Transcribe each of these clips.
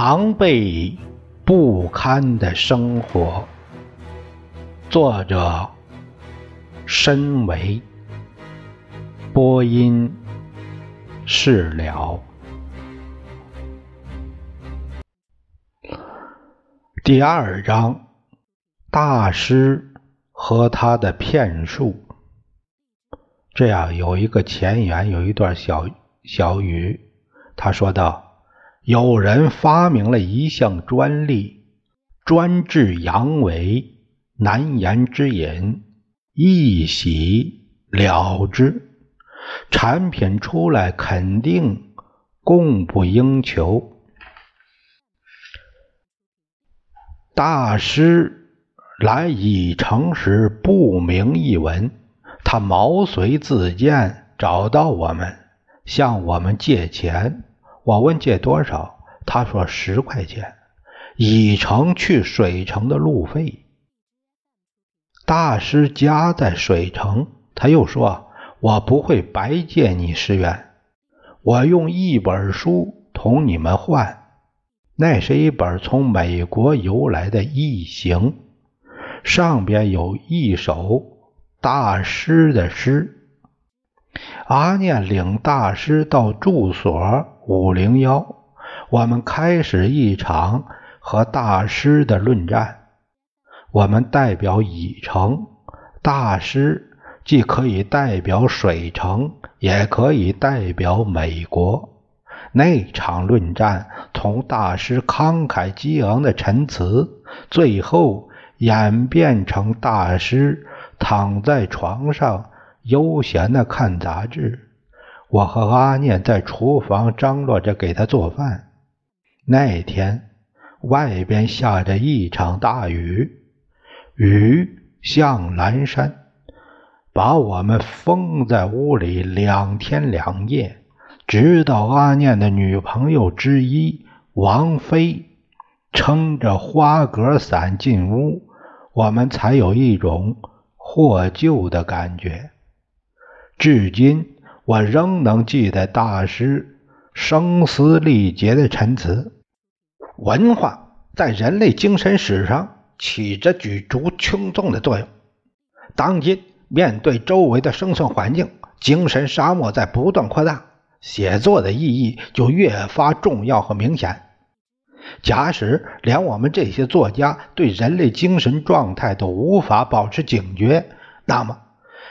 狼狈不堪的生活，作者：申为，播音：释了。第二章：大师和他的骗术。这样有一个前言，有一段小小语，他说道。有人发明了一项专利，专治阳痿、难言之隐，一洗了之。产品出来肯定供不应求。大师来乙城时不明一文，他毛遂自荐，找到我们，向我们借钱。我问借多少，他说十块钱，乙城去水城的路费。大师家在水城，他又说：“我不会白借你十元，我用一本书同你们换。那是一本从美国邮来的异形，上边有一首大师的诗。”阿念领大师到住所。五零幺，我们开始一场和大师的论战。我们代表乙城，大师既可以代表水城，也可以代表美国。那场论战从大师慷慨激昂的陈词，最后演变成大师躺在床上悠闲的看杂志。我和阿念在厨房张罗着给他做饭。那天外边下着一场大雨，雨像蓝山，把我们封在屋里两天两夜，直到阿念的女朋友之一王菲撑着花格伞进屋，我们才有一种获救的感觉。至今。我仍能记得大师声嘶力竭的陈词：“文化在人类精神史上起着举足轻重的作用。当今面对周围的生存环境，精神沙漠在不断扩大，写作的意义就越发重要和明显。假使连我们这些作家对人类精神状态都无法保持警觉，那么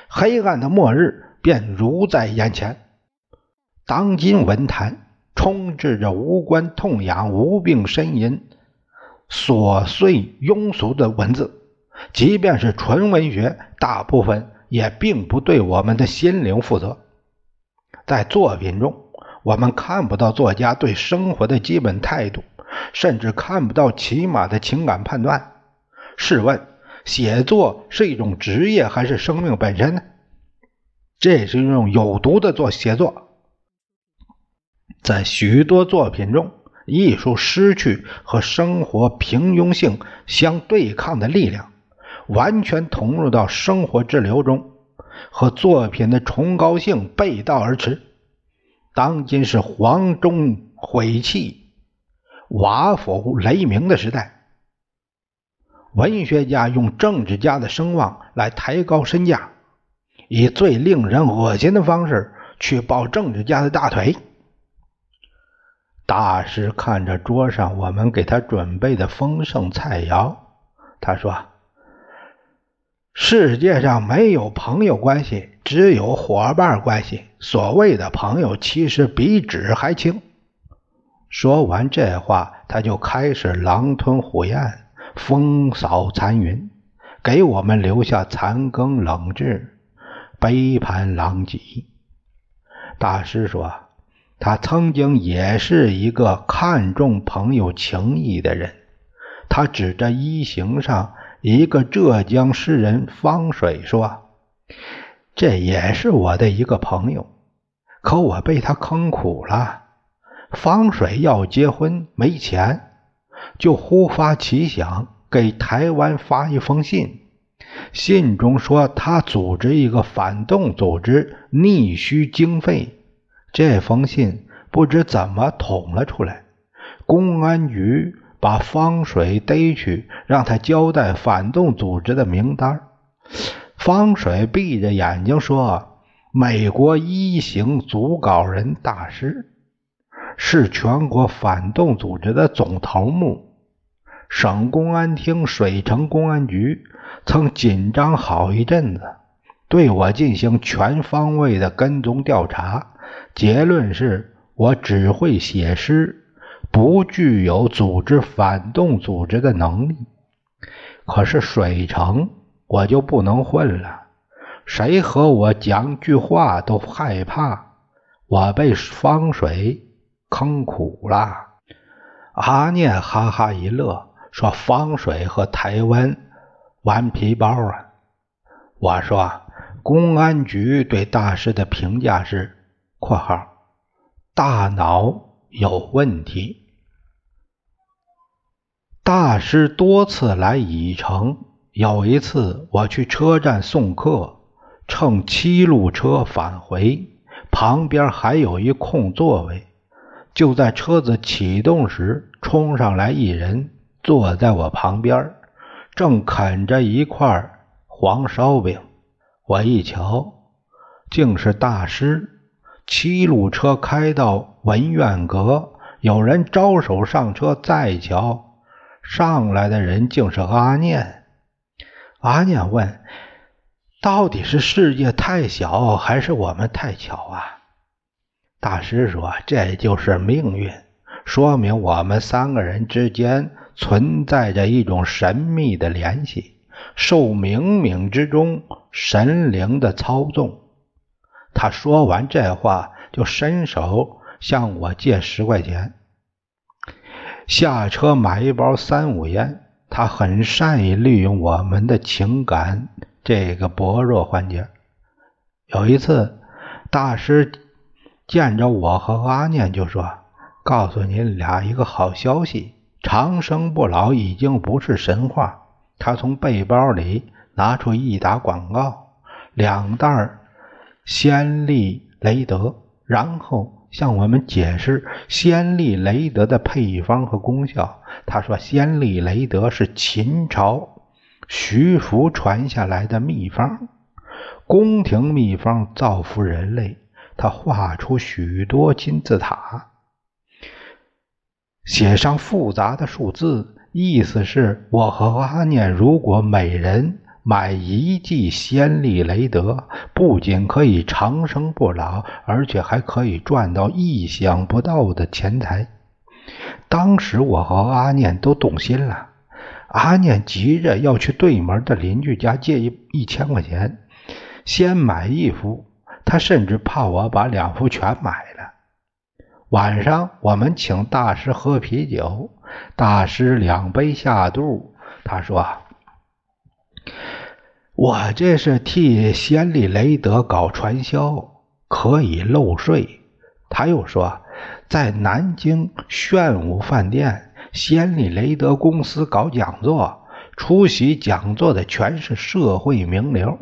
黑暗的末日。”便如在眼前。当今文坛充斥着无关痛痒、无病呻吟、琐碎庸俗的文字，即便是纯文学，大部分也并不对我们的心灵负责。在作品中，我们看不到作家对生活的基本态度，甚至看不到起码的情感判断。试问，写作是一种职业，还是生命本身呢？这是用有毒的做写作，在许多作品中，艺术失去和生活平庸性相对抗的力量，完全投入到生活之流中，和作品的崇高性背道而驰。当今是黄钟毁弃、瓦否雷鸣的时代，文学家用政治家的声望来抬高身价。以最令人恶心的方式去抱政治家的大腿。大师看着桌上我们给他准备的丰盛菜肴，他说：“世界上没有朋友关系，只有伙伴关系。所谓的朋友，其实比纸还轻。”说完这话，他就开始狼吞虎咽，风扫残云，给我们留下残羹冷炙。杯盘狼藉。大师说：“他曾经也是一个看重朋友情谊的人。”他指着一行上一个浙江诗人方水说：“这也是我的一个朋友，可我被他坑苦了。方水要结婚没钱，就忽发奇想给台湾发一封信。”信中说，他组织一个反动组织，逆需经费。这封信不知怎么捅了出来，公安局把方水逮去，让他交代反动组织的名单。方水闭着眼睛说：“美国一行组稿人大师是全国反动组织的总头目，省公安厅水城公安局曾紧张好一阵子，对我进行全方位的跟踪调查，结论是我只会写诗，不具有组织反动组织的能力。可是水城。”我就不能混了，谁和我讲句话都害怕。我被方水坑苦了。阿念哈哈一乐，说：“方水和台湾顽皮包啊！”我说：“公安局对大师的评价是（括号）大脑有问题。”大师多次来乙城。有一次，我去车站送客，乘七路车返回，旁边还有一空座位。就在车子启动时，冲上来一人，坐在我旁边，正啃着一块黄烧饼。我一瞧，竟是大师。七路车开到文苑阁，有人招手上车，再瞧，上来的人竟是阿念。阿念问：“到底是世界太小，还是我们太巧啊？”大师说：“这就是命运，说明我们三个人之间存在着一种神秘的联系，受冥冥之中神灵的操纵。”他说完这话，就伸手向我借十块钱，下车买一包三五烟。他很善于利用我们的情感这个薄弱环节。有一次，大师见着我和阿念就说：“告诉你俩一个好消息，长生不老已经不是神话。”他从背包里拿出一沓广告，两袋先利雷德，然后。向我们解释先利雷德的配方和功效。他说，先利雷德是秦朝徐福传下来的秘方，宫廷秘方造福人类。他画出许多金字塔，写上复杂的数字，意思是我和阿念如果每人。买一剂先利雷德，不仅可以长生不老，而且还可以赚到意想不到的钱财。当时我和阿念都动心了，阿念急着要去对门的邻居家借一一千块钱，先买一副。他甚至怕我把两副全买。晚上我们请大师喝啤酒，大师两杯下肚，他说。我这是替先利雷德搞传销，可以漏税。他又说，在南京炫舞饭店，先利雷德公司搞讲座，出席讲座的全是社会名流、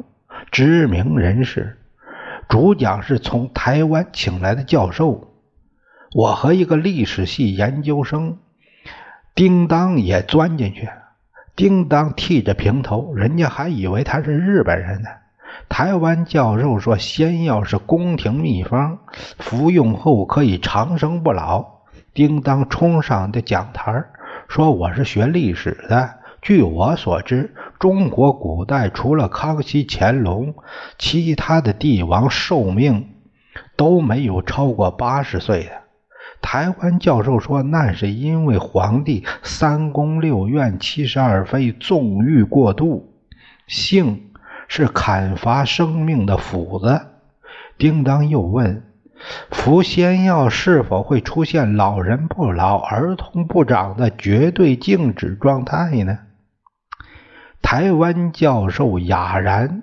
知名人士，主讲是从台湾请来的教授。我和一个历史系研究生叮当也钻进去。叮当剃着平头，人家还以为他是日本人呢。台湾教授说仙药是宫廷秘方，服用后可以长生不老。叮当冲上的讲台说：“我是学历史的，据我所知，中国古代除了康熙、乾隆，其他的帝王寿命都没有超过八十岁的。”台湾教授说：“那是因为皇帝三宫六院七十二妃纵欲过度，性是砍伐生命的斧子。”叮当又问：“服仙药是否会出现老人不老、儿童不长的绝对静止状态呢？”台湾教授哑然，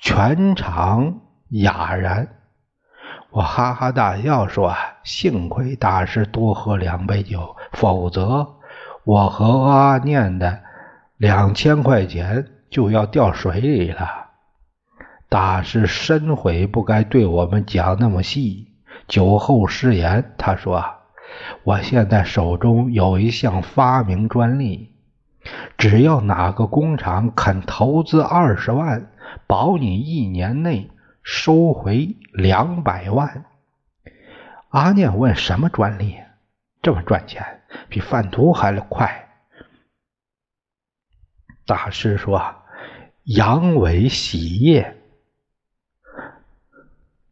全场哑然。我哈哈大笑说：“幸亏大师多喝两杯酒，否则我和阿念的两千块钱就要掉水里了。”大师深悔不该对我们讲那么细。酒后失言，他说：“我现在手中有一项发明专利，只要哪个工厂肯投资二十万，保你一年内收回两百万。阿念问：“什么专利？这么赚钱，比贩毒还快？”大师说：“阳痿洗液，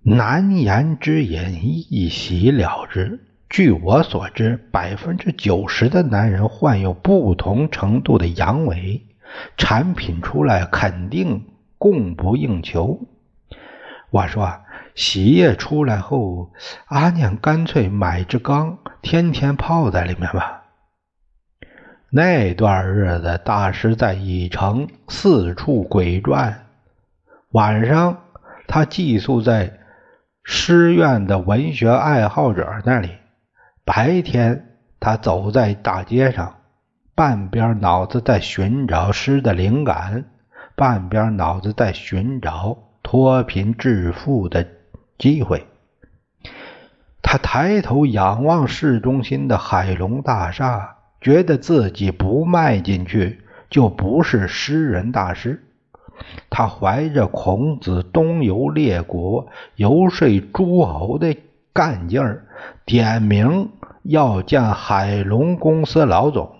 难言之隐，一洗了之。据我所知，百分之九十的男人患有不同程度的阳痿，产品出来肯定供不应求。”我说。洗液出来后，阿念干脆买只缸，天天泡在里面吧。那段日子，大师在乙城四处鬼转。晚上，他寄宿在师院的文学爱好者那里；白天，他走在大街上，半边脑子在寻找诗的灵感，半边脑子在寻找脱贫致富的。机会。他抬头仰望市中心的海龙大厦，觉得自己不迈进去就不是诗人大师。他怀着孔子东游列国、游说诸侯的干劲儿，点名要见海龙公司老总。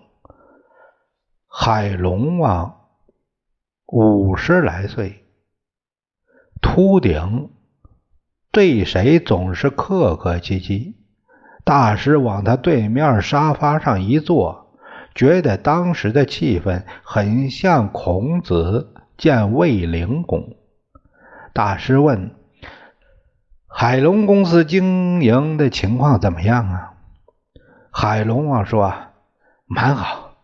海龙王五十来岁，秃顶。对谁总是客客气气。大师往他对面沙发上一坐，觉得当时的气氛很像孔子见卫灵公。大师问：“海龙公司经营的情况怎么样啊？”海龙王说：“蛮好，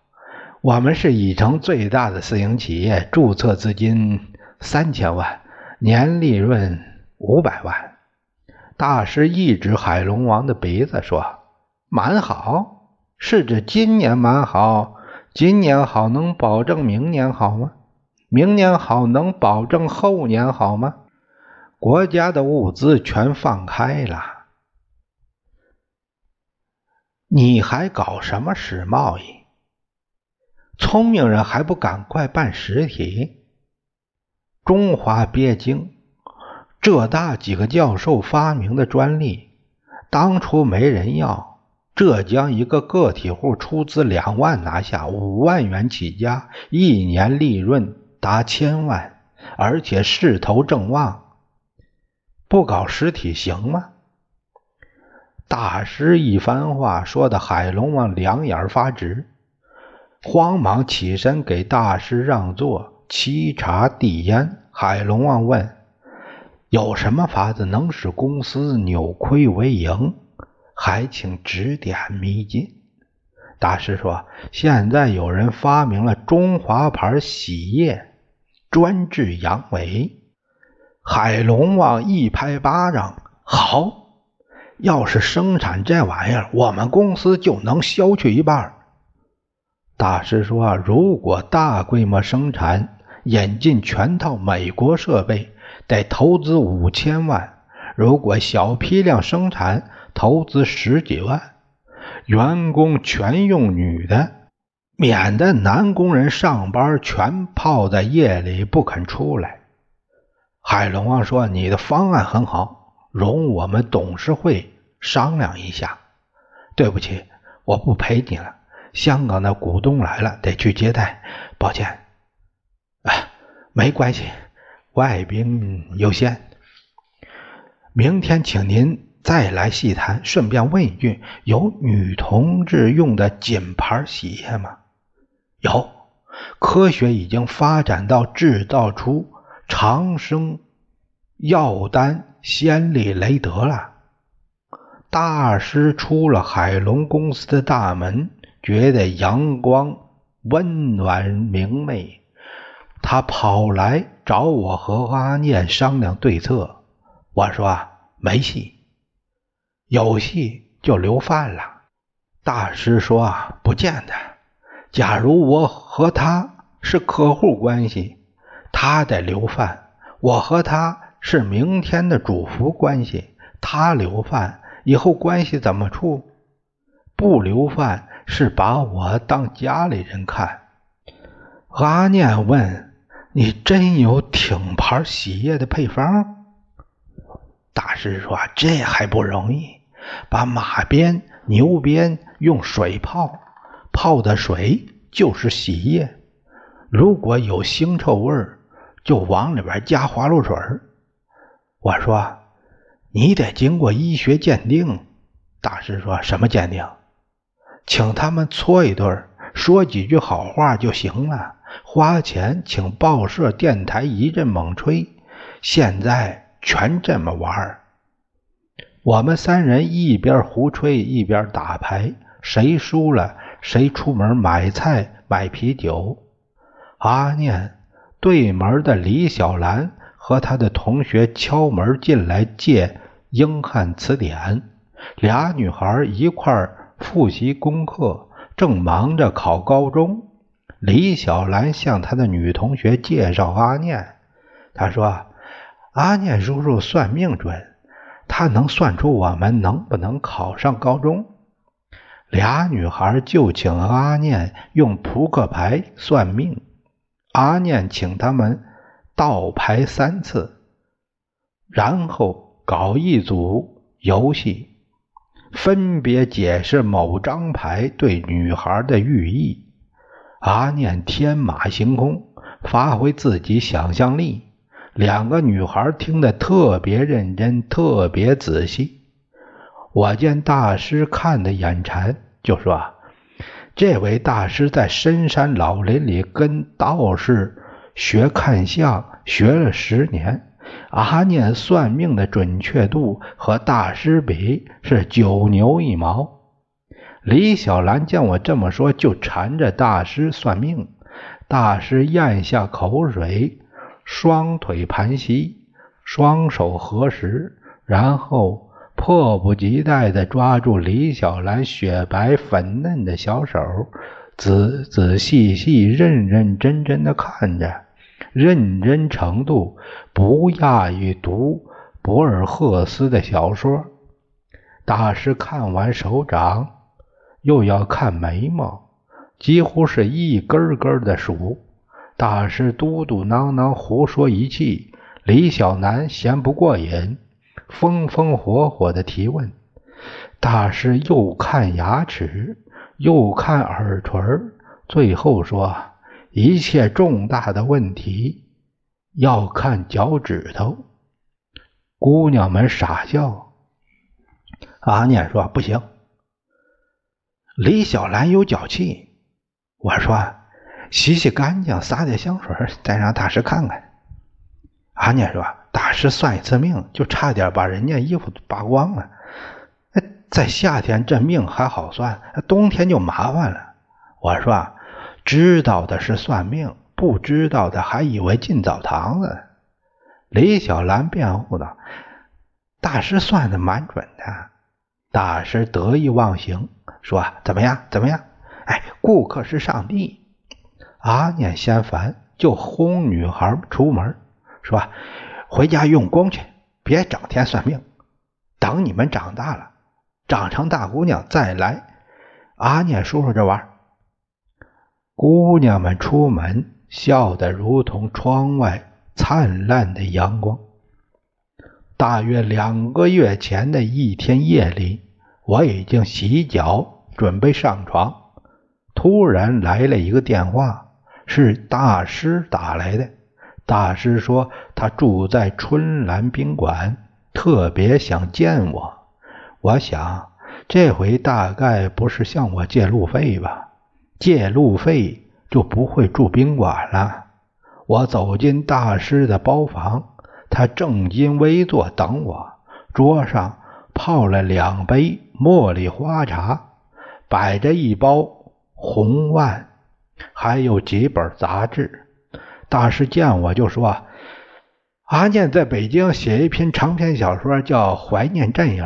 我们是乙城最大的私营企业，注册资金三千万，年利润五百万。”大师一指海龙王的鼻子说：“蛮好，是指今年蛮好。今年好能保证明年好吗？明年好能保证后年好吗？国家的物资全放开了，你还搞什么史贸易？聪明人还不赶快办实体？中华鳖精。”浙大几个教授发明的专利，当初没人要。浙江一个个体户出资两万拿下，五万元起家，一年利润达千万，而且势头正旺。不搞实体行吗？大师一番话说的海龙王两眼发直，慌忙起身给大师让座，沏茶递烟。海龙王问。有什么法子能使公司扭亏为盈？还请指点迷津。大师说：“现在有人发明了中华牌洗液，专治阳痿。”海龙王一拍巴掌：“好！要是生产这玩意儿，我们公司就能销去一半。”大师说：“如果大规模生产，引进全套美国设备。”得投资五千万，如果小批量生产，投资十几万，员工全用女的，免得男工人上班全泡在夜里不肯出来。海龙王说：“你的方案很好，容我们董事会商量一下。”对不起，我不陪你了。香港的股东来了，得去接待，抱歉。哎，没关系。外宾优先。明天请您再来细谈。顺便问一句，有女同志用的锦牌洗液吗？有，科学已经发展到制造出长生药丹先例雷德了。大师出了海龙公司的大门，觉得阳光温暖明媚。他跑来找我和阿念商量对策。我说没戏，有戏就留饭了。大师说啊不见得。假如我和他是客户关系，他得留饭；我和他是明天的主仆关系，他留饭，以后关系怎么处？不留饭是把我当家里人看。阿念问：“你真有挺牌洗液的配方？”大师说：“这还不容易，把马鞭、牛鞭用水泡，泡的水就是洗液。如果有腥臭味儿，就往里边加花露水。”我说：“你得经过医学鉴定。”大师说什么鉴定？请他们搓一顿，说几句好话就行了。花钱请报社、电台一阵猛吹，现在全这么玩儿。我们三人一边胡吹一边打牌，谁输了谁出门买菜买啤酒。阿念对门的李小兰和他的同学敲门进来借英汉词典，俩女孩一块复习功课，正忙着考高中。李小兰向她的女同学介绍阿念，她说：“阿念叔叔算命准，他能算出我们能不能考上高中。”俩女孩就请阿念用扑克牌算命，阿念请他们倒牌三次，然后搞一组游戏，分别解释某张牌对女孩的寓意。阿念天马行空，发挥自己想象力。两个女孩听得特别认真，特别仔细。我见大师看得眼馋，就说：“这位大师在深山老林里跟道士学看相，学了十年。阿念算命的准确度和大师比是九牛一毛。”李小兰见我这么说，就缠着大师算命。大师咽下口水，双腿盘膝，双手合十，然后迫不及待地抓住李小兰雪白粉嫩的小手，仔仔细细、认认真真地看着，认真程度不亚于读博尔赫斯的小说。大师看完手掌。又要看眉毛，几乎是一根根的数。大师嘟嘟囔囔胡说一气，李小楠嫌不过瘾，风风火火的提问。大师又看牙齿，又看耳垂，最后说：“一切重大的问题要看脚趾头。”姑娘们傻笑。阿念说：“不行。”李小兰有脚气，我说：“洗洗干净，撒点香水，再让大师看看。”阿念说：“大师算一次命，就差点把人家衣服扒光了。在夏天这命还好算，冬天就麻烦了。”我说：“知道的是算命，不知道的还以为进澡堂子。”李小兰辩护道：“大师算的蛮准的。”大师得意忘形。说怎么样？怎么样？哎，顾客是上帝。阿念嫌烦，就轰女孩出门，说：“回家用功去，别整天算命。等你们长大了，长成大姑娘再来。”阿念说说这玩。姑娘们出门，笑得如同窗外灿烂的阳光。大约两个月前的一天夜里。我已经洗脚，准备上床，突然来了一个电话，是大师打来的。大师说他住在春兰宾馆，特别想见我。我想这回大概不是向我借路费吧？借路费就不会住宾馆了。我走进大师的包房，他正襟危坐等我，桌上泡了两杯。茉莉花茶，摆着一包红丸，还有几本杂志。大师见我就说：“阿念在北京写一篇长篇小说，叫《怀念战友》。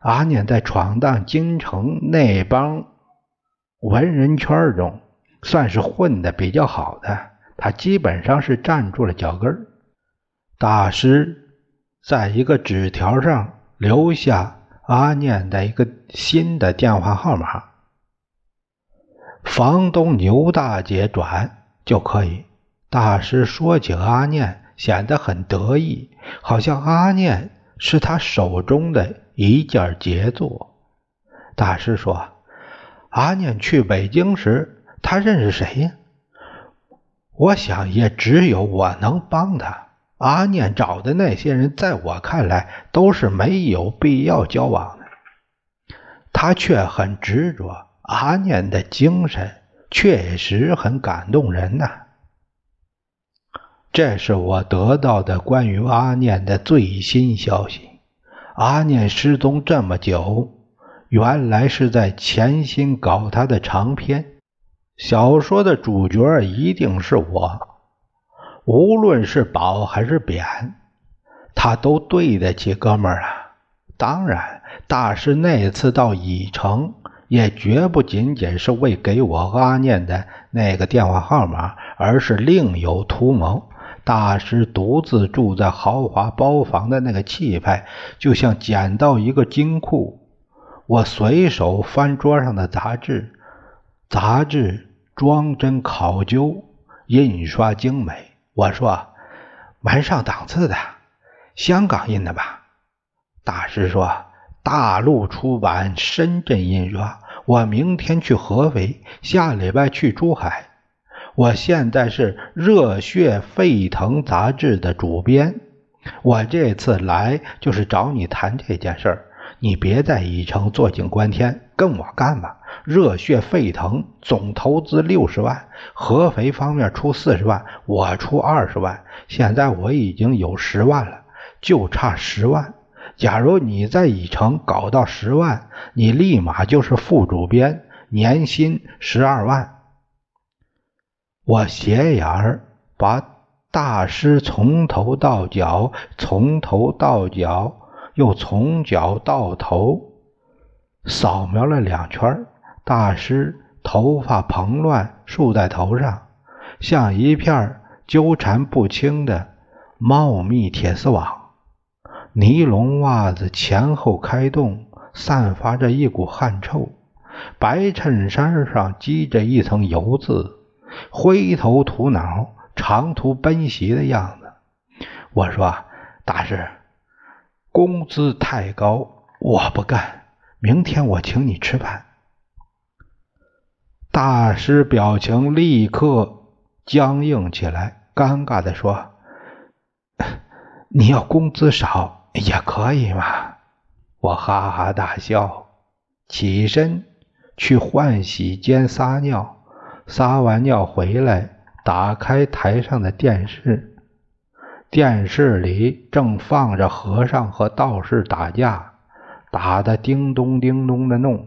阿念在闯荡京城那帮文人圈中，算是混的比较好的。他基本上是站住了脚跟大师在一个纸条上留下。阿念的一个新的电话号码。房东牛大姐转就可以。大师说起阿念，显得很得意，好像阿念是他手中的一件杰作。大师说：“阿念去北京时，他认识谁呀？我想也只有我能帮他。阿念找的那些人，在我看来都是没有必要交往的，他却很执着。”阿念的精神确实很感动人呐。这是我得到的关于阿念的最新消息。阿念失踪这么久，原来是在潜心搞他的长篇小说的主角一定是我。无论是褒还是贬，他都对得起哥们儿啊。当然，大师那次到乙城。也绝不仅仅是为给我阿念的那个电话号码，而是另有图谋。大师独自住在豪华包房的那个气派，就像捡到一个金库。我随手翻桌上的杂志，杂志装帧考究，印刷精美。我说：“蛮上档次的，香港印的吧？”大师说：“大陆出版，深圳印刷。”我明天去合肥，下礼拜去珠海。我现在是《热血沸腾》杂志的主编。我这次来就是找你谈这件事儿。你别在乙城坐井观天，跟我干吧。《热血沸腾》总投资六十万，合肥方面出四十万，我出二十万。现在我已经有十万了，就差十万。假如你在乙城搞到十万，你立马就是副主编，年薪十二万。我斜眼儿把大师从头到脚，从头到脚，又从脚到头扫描了两圈。大师头发蓬乱，竖在头上，像一片纠缠不清的茂密铁丝网。尼龙袜子前后开洞，散发着一股汗臭。白衬衫上积着一层油渍，灰头土脑、长途奔袭的样子。我说：“大师，工资太高，我不干。明天我请你吃饭。”大师表情立刻僵硬起来，尴尬地说：“你要工资少。”也可以嘛，我哈哈大笑，起身去换洗间撒尿，撒完尿回来，打开台上的电视，电视里正放着和尚和道士打架，打的叮咚叮咚的弄，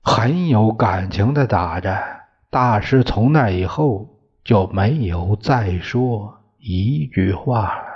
很有感情的打着。大师从那以后就没有再说一句话。